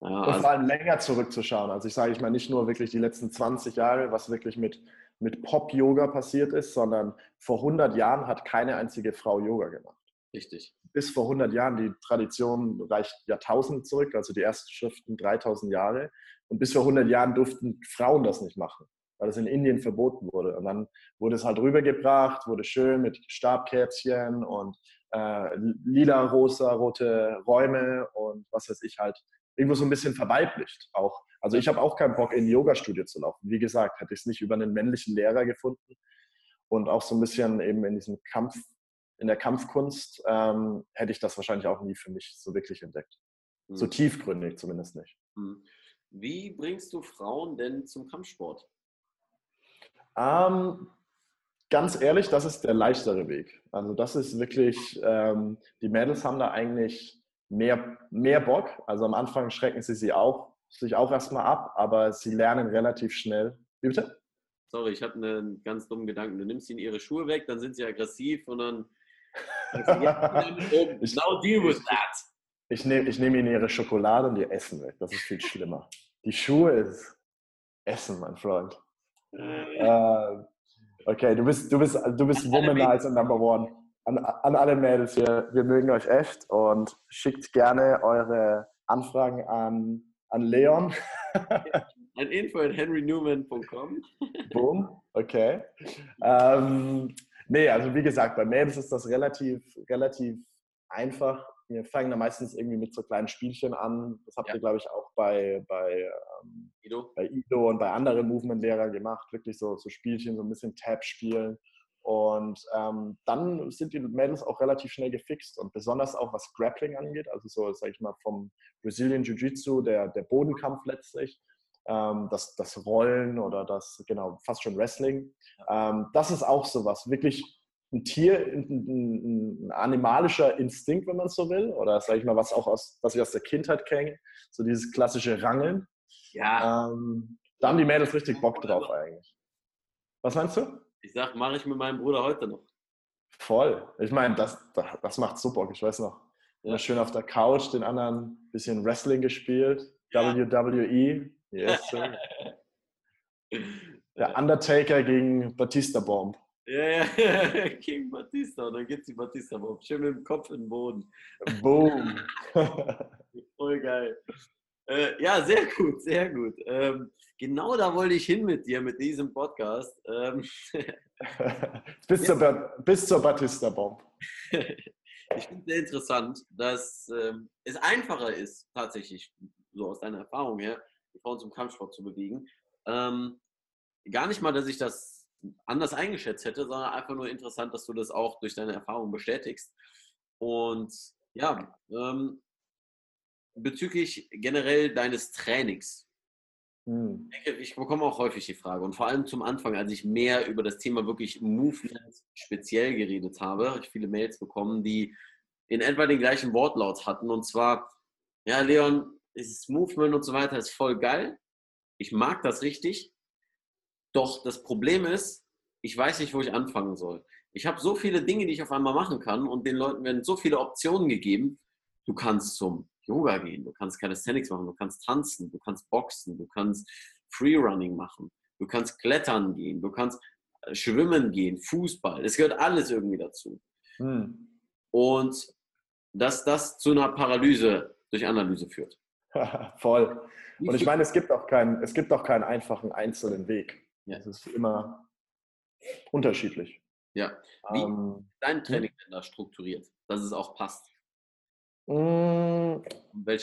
Ja, und also vor allem länger zurückzuschauen. Also ich sage ich mal nicht nur wirklich die letzten 20 Jahre, was wirklich mit, mit Pop-Yoga passiert ist, sondern vor 100 Jahren hat keine einzige Frau Yoga gemacht. Richtig. Bis vor 100 Jahren, die Tradition reicht Jahrtausende zurück, also die ersten Schriften 3000 Jahre. Und bis vor 100 Jahren durften Frauen das nicht machen, weil es in Indien verboten wurde. Und dann wurde es halt rübergebracht, wurde schön mit Stabkäppchen und äh, lila, rosa, rote Räume und was weiß ich halt irgendwo so ein bisschen verweiblicht auch. Also ich habe auch keinen Bock, in ein Yoga-Studio zu laufen. Wie gesagt, hätte ich es nicht über einen männlichen Lehrer gefunden und auch so ein bisschen eben in diesem Kampf, in der Kampfkunst, ähm, hätte ich das wahrscheinlich auch nie für mich so wirklich entdeckt. Mhm. So tiefgründig zumindest nicht. Mhm. Wie bringst du Frauen denn zum Kampfsport? Ähm, ganz ehrlich, das ist der leichtere Weg. Also das ist wirklich, ähm, die Mädels haben da eigentlich mehr, mehr Bock. Also am Anfang schrecken sie sie auch, sich auch erstmal ab, aber sie lernen relativ schnell. Wie bitte? Sorry, ich hatte einen ganz dummen Gedanken. Du nimmst ihnen ihre Schuhe weg, dann sind sie aggressiv und dann. (laughs) ich, Now deal with that. Ich nehme ich nehm ihnen ihre Schokolade und ihr Essen weg. Das ist viel schlimmer. Die Schuhe ist Essen, mein Freund. Äh, okay, du bist, du bist, du bist Womanizer Number One an, an alle Mädels hier, wir mögen euch echt und schickt gerne eure Anfragen an, an Leon. An info at henrynewman.com. Boom, okay. Ähm, nee, also wie gesagt, bei Mädels ist das relativ, relativ einfach. Wir fangen da meistens irgendwie mit so kleinen Spielchen an. Das habt ja. ihr, glaube ich, auch bei, bei, ähm, Ido. bei Ido und bei anderen Movement-Lehrern gemacht. Wirklich so, so Spielchen, so ein bisschen Tab spielen. Und ähm, dann sind die Mädels auch relativ schnell gefixt und besonders auch was Grappling angeht, also so, sag ich mal, vom Brazilian Jiu-Jitsu, der, der Bodenkampf letztlich, ähm, das, das Rollen oder das, genau, fast schon Wrestling. Ähm, das ist auch sowas, wirklich ein Tier, ein, ein, ein animalischer Instinkt, wenn man so will, oder sag ich mal, was auch aus, was ich aus der Kindheit kenne, so dieses klassische Rangeln. Ja. Ähm, da haben die Mädels richtig Bock drauf eigentlich. Was meinst du? Ich sag, mache ich mit meinem Bruder heute noch. Voll. Ich meine, das, das macht super. Ich weiß noch. Ja. Schön auf der Couch, den anderen bisschen Wrestling gespielt. Ja. WWE. Yes, sir. Der Undertaker gegen Batista Bomb. Ja, ja, (laughs) gegen Batista. Und dann gibt die Batista Bomb. Schön mit dem Kopf in den Boden. Boom. (laughs) Voll geil. Äh, ja, sehr gut, sehr gut. Ähm, genau da wollte ich hin mit dir, mit diesem Podcast. Ähm, (laughs) bis, zur, bis zur Batista-Bomb. ich finde es sehr interessant, dass ähm, es einfacher ist, tatsächlich, so aus deiner Erfahrung her, die Frauen zum Kampfsport zu bewegen. Ähm, gar nicht mal, dass ich das anders eingeschätzt hätte, sondern einfach nur interessant, dass du das auch durch deine Erfahrung bestätigst. Und ja, ähm, bezüglich generell deines Trainings. Hm. Ich bekomme auch häufig die Frage und vor allem zum Anfang, als ich mehr über das Thema wirklich Movement speziell geredet habe, habe ich viele Mails bekommen, die in etwa den gleichen Wortlaut hatten und zwar, ja Leon, dieses Movement und so weiter ist voll geil, ich mag das richtig, doch das Problem ist, ich weiß nicht, wo ich anfangen soll. Ich habe so viele Dinge, die ich auf einmal machen kann und den Leuten werden so viele Optionen gegeben. Du kannst zum Yoga gehen, du kannst Calisthenics machen, du kannst tanzen, du kannst boxen, du kannst Freerunning machen, du kannst klettern gehen, du kannst äh, schwimmen gehen, Fußball. Es gehört alles irgendwie dazu. Hm. Und dass das zu einer Paralyse durch Analyse führt. (laughs) Voll. Und ich meine, es gibt auch keinen, es gibt auch keinen einfachen einzelnen Weg. Ja. Es ist immer unterschiedlich. Ja. Wie ähm, ist dein hm? Training denn da strukturiert, dass es auch passt? Hm,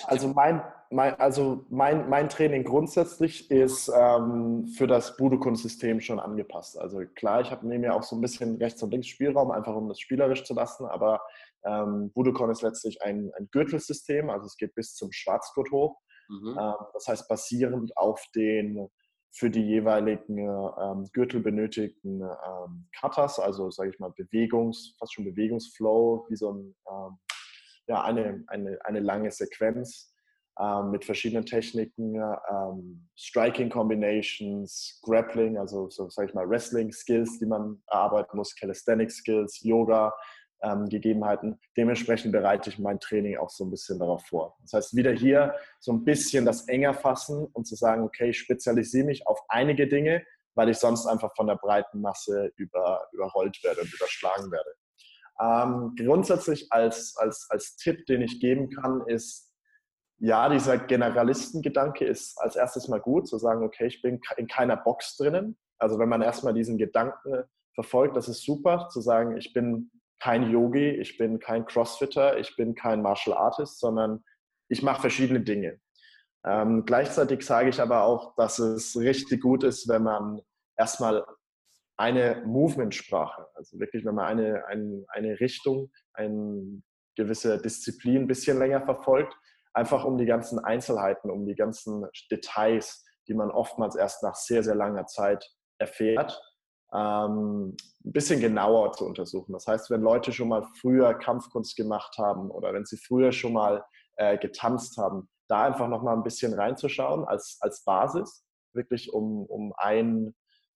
also mein, mein, also mein, mein Training grundsätzlich ist ähm, für das Budokun-System schon angepasst. Also klar, ich habe mir auch so ein bisschen rechts und links Spielraum, einfach um das spielerisch zu lassen, aber ähm, Budokon ist letztlich ein, ein Gürtelsystem, also es geht bis zum Schwarzgurt hoch. Mhm. Ähm, das heißt, basierend auf den für die jeweiligen ähm, Gürtel benötigten ähm, Katas, also sage ich mal Bewegungs, fast schon Bewegungsflow, wie so ein ähm, ja, eine, eine, eine lange Sequenz. ähm, mit verschiedenen Techniken, ähm, Striking Combinations, Grappling, also so sage ich mal Wrestling Skills, die man erarbeiten muss, Calisthenic Skills, Yoga, ähm, Gegebenheiten. Dementsprechend bereite ich mein Training auch so ein bisschen darauf vor. Das heißt, wieder hier so ein bisschen das enger fassen und zu sagen, okay, ich spezialisiere mich auf einige Dinge, weil ich sonst einfach von der breiten Masse über, überrollt werde und überschlagen werde. Ähm, grundsätzlich als, als, als Tipp, den ich geben kann, ist, ja, dieser Generalistengedanke ist als erstes mal gut, zu sagen, okay, ich bin in keiner Box drinnen. Also wenn man erstmal diesen Gedanken verfolgt, das ist super, zu sagen, ich bin kein Yogi, ich bin kein Crossfitter, ich bin kein Martial Artist, sondern ich mache verschiedene Dinge. Ähm, gleichzeitig sage ich aber auch, dass es richtig gut ist, wenn man erstmal eine Movement-Sprache, also wirklich, wenn man eine, eine, eine Richtung, eine gewisse Disziplin ein bisschen länger verfolgt, einfach um die ganzen Einzelheiten, um die ganzen Details, die man oftmals erst nach sehr, sehr langer Zeit erfährt, ähm, ein bisschen genauer zu untersuchen. Das heißt, wenn Leute schon mal früher Kampfkunst gemacht haben oder wenn sie früher schon mal äh, getanzt haben, da einfach noch mal ein bisschen reinzuschauen als, als Basis, wirklich um, um ein,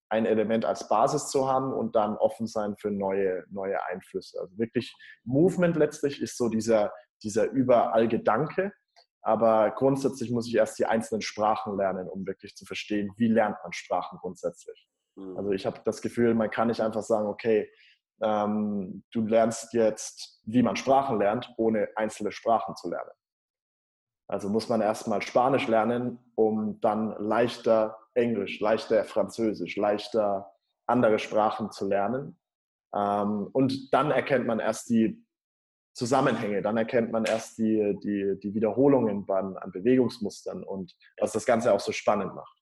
ein Element als Basis zu haben und dann offen sein für neue, neue Einflüsse. Also wirklich Movement letztlich ist so dieser, dieser überall Gedanke, aber grundsätzlich muss ich erst die einzelnen Sprachen lernen, um wirklich zu verstehen, wie lernt man Sprachen grundsätzlich. Mhm. Also ich habe das Gefühl, man kann nicht einfach sagen, okay, ähm, du lernst jetzt, wie man Sprachen lernt, ohne einzelne Sprachen zu lernen. Also muss man erstmal Spanisch lernen, um dann leichter Englisch, leichter Französisch, leichter andere Sprachen zu lernen. Ähm, und dann erkennt man erst die Zusammenhänge. Dann erkennt man erst die, die, die Wiederholungen an, an Bewegungsmustern und was das Ganze auch so spannend macht.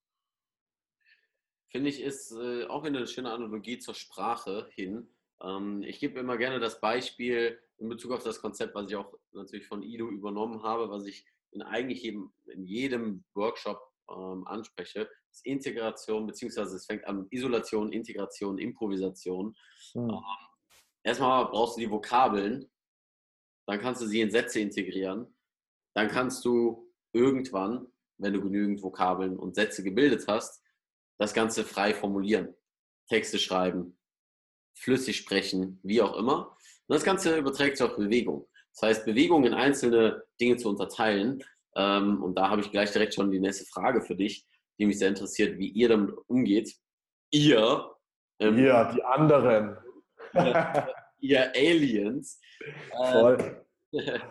Finde ich, ist äh, auch eine schöne Analogie zur Sprache hin. Ähm, ich gebe immer gerne das Beispiel in Bezug auf das Konzept, was ich auch natürlich von Ido übernommen habe, was ich in eigentlich jedem, in jedem Workshop ähm, anspreche, ist Integration, beziehungsweise es fängt an Isolation, Integration, Improvisation. Hm. Ähm, erstmal brauchst du die Vokabeln, dann kannst du sie in Sätze integrieren. Dann kannst du irgendwann, wenn du genügend Vokabeln und Sätze gebildet hast, das Ganze frei formulieren. Texte schreiben, flüssig sprechen, wie auch immer. Und das Ganze überträgt sich auf Bewegung. Das heißt, Bewegung in einzelne Dinge zu unterteilen. Ähm, und da habe ich gleich direkt schon die nächste Frage für dich, die mich sehr interessiert, wie ihr damit umgeht. Ihr. Ähm, ja, die anderen. (laughs) ihr Aliens. Voll. (laughs)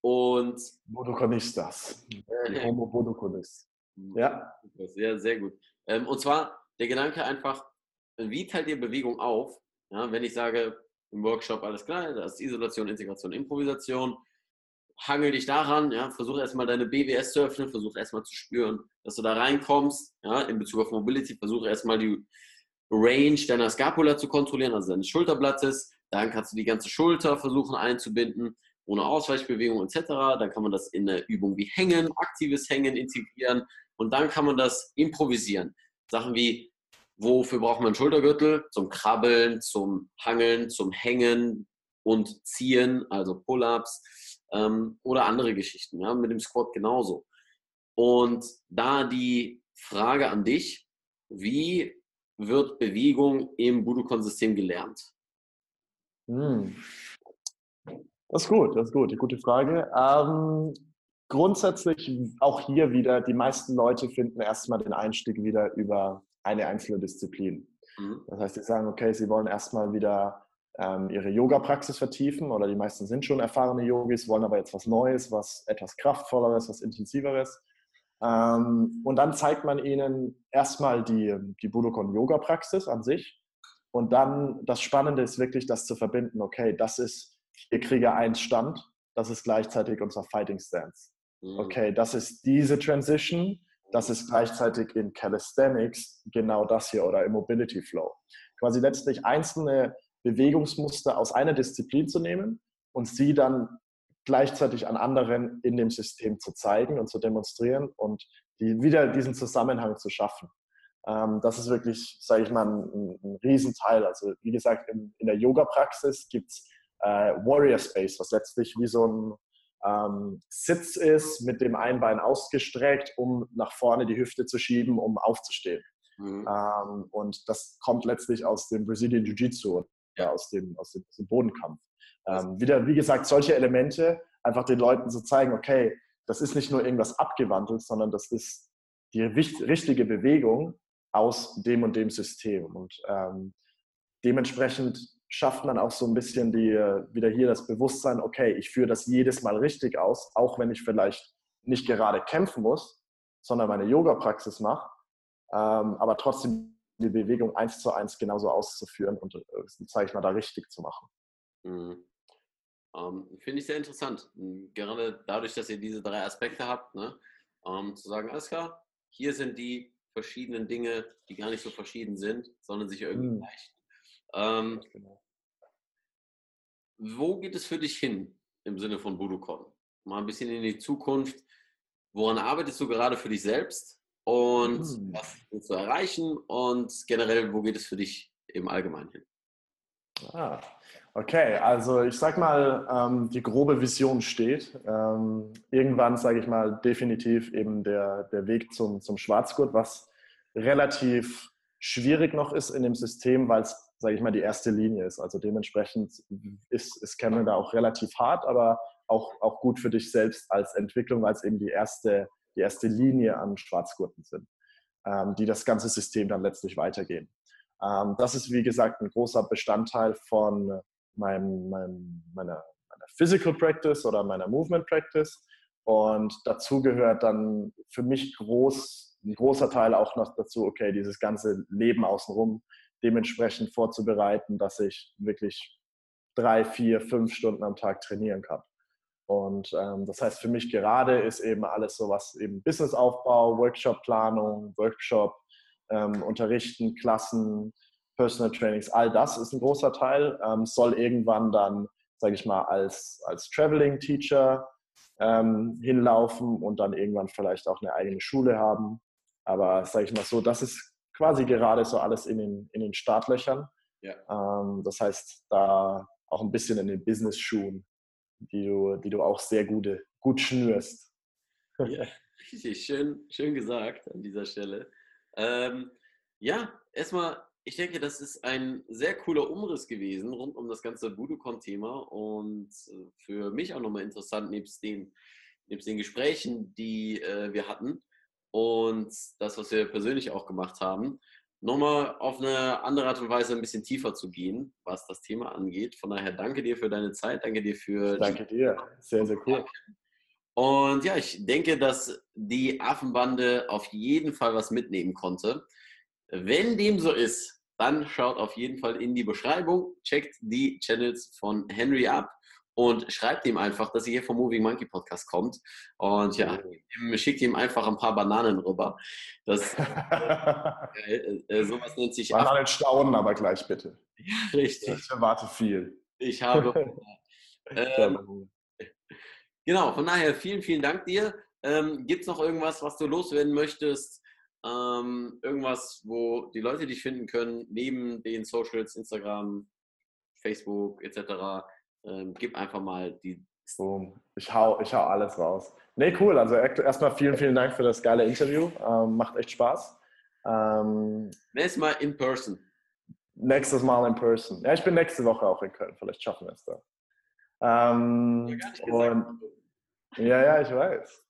Und. Bodokonistas. (laughs) Homo Bodokonis. Ja. Sehr, sehr gut. Ähm, und zwar der Gedanke einfach, wie teilt ihr Bewegung auf? Ja, wenn ich sage im Workshop, alles klar, das ist Isolation, Integration, Improvisation, hangel dich daran, ja, versuch erstmal deine BWS zu öffnen, versuch erstmal zu spüren, dass du da reinkommst, ja, in Bezug auf Mobility, versuch erstmal die Range deiner Scapula zu kontrollieren, also deines Schulterblattes, dann kannst du die ganze Schulter versuchen einzubinden, ohne Ausweichbewegung etc. Dann kann man das in eine Übung wie Hängen, aktives Hängen integrieren und dann kann man das improvisieren. Sachen wie, wofür braucht man einen Schultergürtel? Zum Krabbeln, zum Hangeln, zum Hängen und Ziehen, also Pull-ups ähm, oder andere Geschichten. Ja, mit dem Squat genauso. Und da die Frage an dich, wie wird Bewegung im Budokon-System gelernt? Hm. Das ist gut, das ist gut, gute Frage. Ähm, grundsätzlich auch hier wieder, die meisten Leute finden erstmal den Einstieg wieder über eine einzelne Disziplin. Mhm. Das heißt, sie sagen, okay, sie wollen erstmal wieder ähm, ihre Yoga-Praxis vertiefen oder die meisten sind schon erfahrene Yogis, wollen aber jetzt was Neues, was etwas kraftvolleres, was intensiveres. Ähm, und dann zeigt man ihnen erstmal die, die Budokon-Yoga-Praxis an sich. Und dann das Spannende ist wirklich, das zu verbinden, okay, das ist ihr Krieger 1 Stand, das ist gleichzeitig unser Fighting Stance. Mhm. Okay, das ist diese Transition, das ist gleichzeitig in Calisthenics genau das hier oder im Mobility Flow. Quasi letztlich einzelne Bewegungsmuster aus einer Disziplin zu nehmen und sie dann gleichzeitig an anderen in dem System zu zeigen und zu demonstrieren und die, wieder diesen Zusammenhang zu schaffen. Ähm, das ist wirklich, sage ich mal, ein, ein Riesenteil. Also wie gesagt, in, in der Yoga-Praxis gibt es äh, Warrior Space, was letztlich wie so ein ähm, Sitz ist, mit dem einen Bein ausgestreckt, um nach vorne die Hüfte zu schieben, um aufzustehen. Mhm. Ähm, und das kommt letztlich aus dem Brazilian Jiu-Jitsu, ja. aus, dem, aus, dem, aus dem Bodenkampf. Ähm, wieder, wie gesagt, solche Elemente einfach den Leuten zu zeigen, okay, das ist nicht nur irgendwas abgewandelt, sondern das ist die richtige Bewegung aus dem und dem System. Und ähm, dementsprechend schafft man auch so ein bisschen die, wieder hier das Bewusstsein, okay, ich führe das jedes Mal richtig aus, auch wenn ich vielleicht nicht gerade kämpfen muss, sondern meine Yoga-Praxis mache, ähm, aber trotzdem die Bewegung eins zu eins genauso auszuführen und, äh, sage ich mal, da richtig zu machen. Mhm. Ähm, Finde ich sehr interessant. Gerade dadurch, dass ihr diese drei Aspekte habt, ne? ähm, zu sagen, alles klar, hier sind die verschiedenen Dinge, die gar nicht so verschieden sind, sondern sich irgendwie mhm. gleichen. Ähm, genau. Wo geht es für dich hin im Sinne von Budokon? Mal ein bisschen in die Zukunft. Woran arbeitest du gerade für dich selbst? Und mhm. was willst du erreichen? Und generell, wo geht es für dich im Allgemeinen hin? Ah, okay, also ich sag mal, ähm, die grobe Vision steht. Ähm, irgendwann, sage ich mal, definitiv eben der, der Weg zum, zum Schwarzgurt, was relativ schwierig noch ist in dem System, weil es, sage ich mal, die erste Linie ist. Also dementsprechend ist, ist Cameron da auch relativ hart, aber auch, auch gut für dich selbst als Entwicklung, weil es eben die erste, die erste Linie an Schwarzgurten sind, ähm, die das ganze System dann letztlich weitergehen. Ähm, das ist, wie gesagt, ein großer Bestandteil von meinem, meinem, meiner, meiner Physical Practice oder meiner Movement Practice. Und dazu gehört dann für mich groß, ein großer Teil auch noch dazu, okay, dieses ganze Leben außenrum dementsprechend vorzubereiten, dass ich wirklich drei, vier, fünf Stunden am Tag trainieren kann. Und ähm, das heißt, für mich gerade ist eben alles so was eben Businessaufbau, Workshop-Planung, Workshop, ähm, Unterrichten, Klassen, Personal Trainings, all das ist ein großer Teil. Ähm, soll irgendwann dann, sage ich mal, als, als Traveling Teacher ähm, hinlaufen und dann irgendwann vielleicht auch eine eigene Schule haben. Aber sage ich mal so, das ist quasi gerade so alles in den, in den Startlöchern. Ja. Ähm, das heißt, da auch ein bisschen in den Business-Schuhen, die du, die du auch sehr gute, gut schnürst. (laughs) Ja, richtig schön, schön gesagt an dieser Stelle. Ähm, ja, erstmal, ich denke, das ist ein sehr cooler Umriss gewesen rund um das ganze Budokon-Thema und äh, für mich auch nochmal interessant, nebst den, nebst den Gesprächen, die äh, wir hatten und das, was wir persönlich auch gemacht haben, nochmal auf eine andere Art und Weise ein bisschen tiefer zu gehen, was das Thema angeht. Von daher danke dir für deine Zeit, danke dir für. Danke dir, sehr, sehr cool. Und ja, ich denke, dass die Affenbande auf jeden Fall was mitnehmen konnte. Wenn dem so ist, dann schaut auf jeden Fall in die Beschreibung, checkt die Channels von Henry ab und schreibt ihm einfach, dass ihr hier vom Moving Monkey Podcast kommt. Und ja, schickt ihm einfach ein paar Bananen rüber. Das, (laughs) äh, äh, sowas nennt sich Bananen staunen aber gleich bitte. Ja, richtig. Ich erwarte viel. Ich habe. (laughs) ähm, Genau, von daher vielen, vielen Dank dir. Ähm, Gibt es noch irgendwas, was du loswerden möchtest? Ähm, irgendwas, wo die Leute dich finden können, neben den Socials, Instagram, Facebook etc. Ähm, gib einfach mal die. Boom. Ich hau, ich hau alles raus. Nee, cool. Also erstmal vielen, vielen Dank für das geile Interview. Ähm, macht echt Spaß. Ähm, Nächstes Mal in person. Nächstes Mal in person. Ja, ich bin nächste Woche auch in Köln. Vielleicht schaffen wir es da. Ähm, und, ja, ja, ich weiß.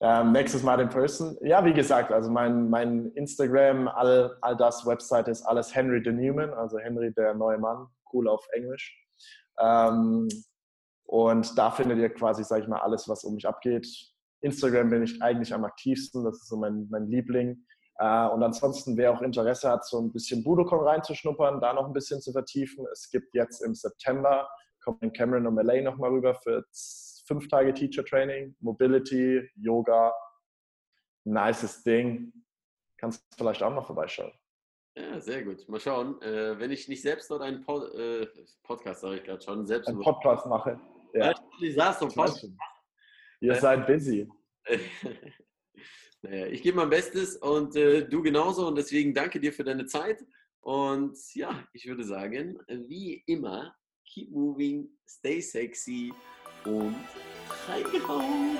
Ähm, nächstes Mal in Person. Ja, wie gesagt, also mein, mein Instagram, all, all das, Website ist alles Henry the Newman, also Henry der neue Mann, cool auf Englisch. Ähm, und da findet ihr quasi, sage ich mal, alles, was um mich abgeht. Instagram bin ich eigentlich am aktivsten, das ist so mein, mein Liebling. Äh, und ansonsten, wer auch Interesse hat, so ein bisschen Budokon reinzuschnuppern, da noch ein bisschen zu vertiefen. Es gibt jetzt im September kommt in Cameron und Malay nochmal rüber für fünf Tage Teacher Training, Mobility, Yoga. Nices Ding. Kannst du vielleicht auch noch vorbeischauen. Ja, sehr gut. Mal schauen. Äh, wenn ich nicht selbst dort einen Pod, äh, Podcast, sage ich gerade schon, selbst einen Podcast mache. Ja. Ich saß doch Podcast. Ihr äh, seid busy. (laughs) naja, ich gebe mein Bestes und äh, du genauso und deswegen danke dir für deine Zeit. Und ja, ich würde sagen, wie immer, keep moving, stay sexy und reingehauen.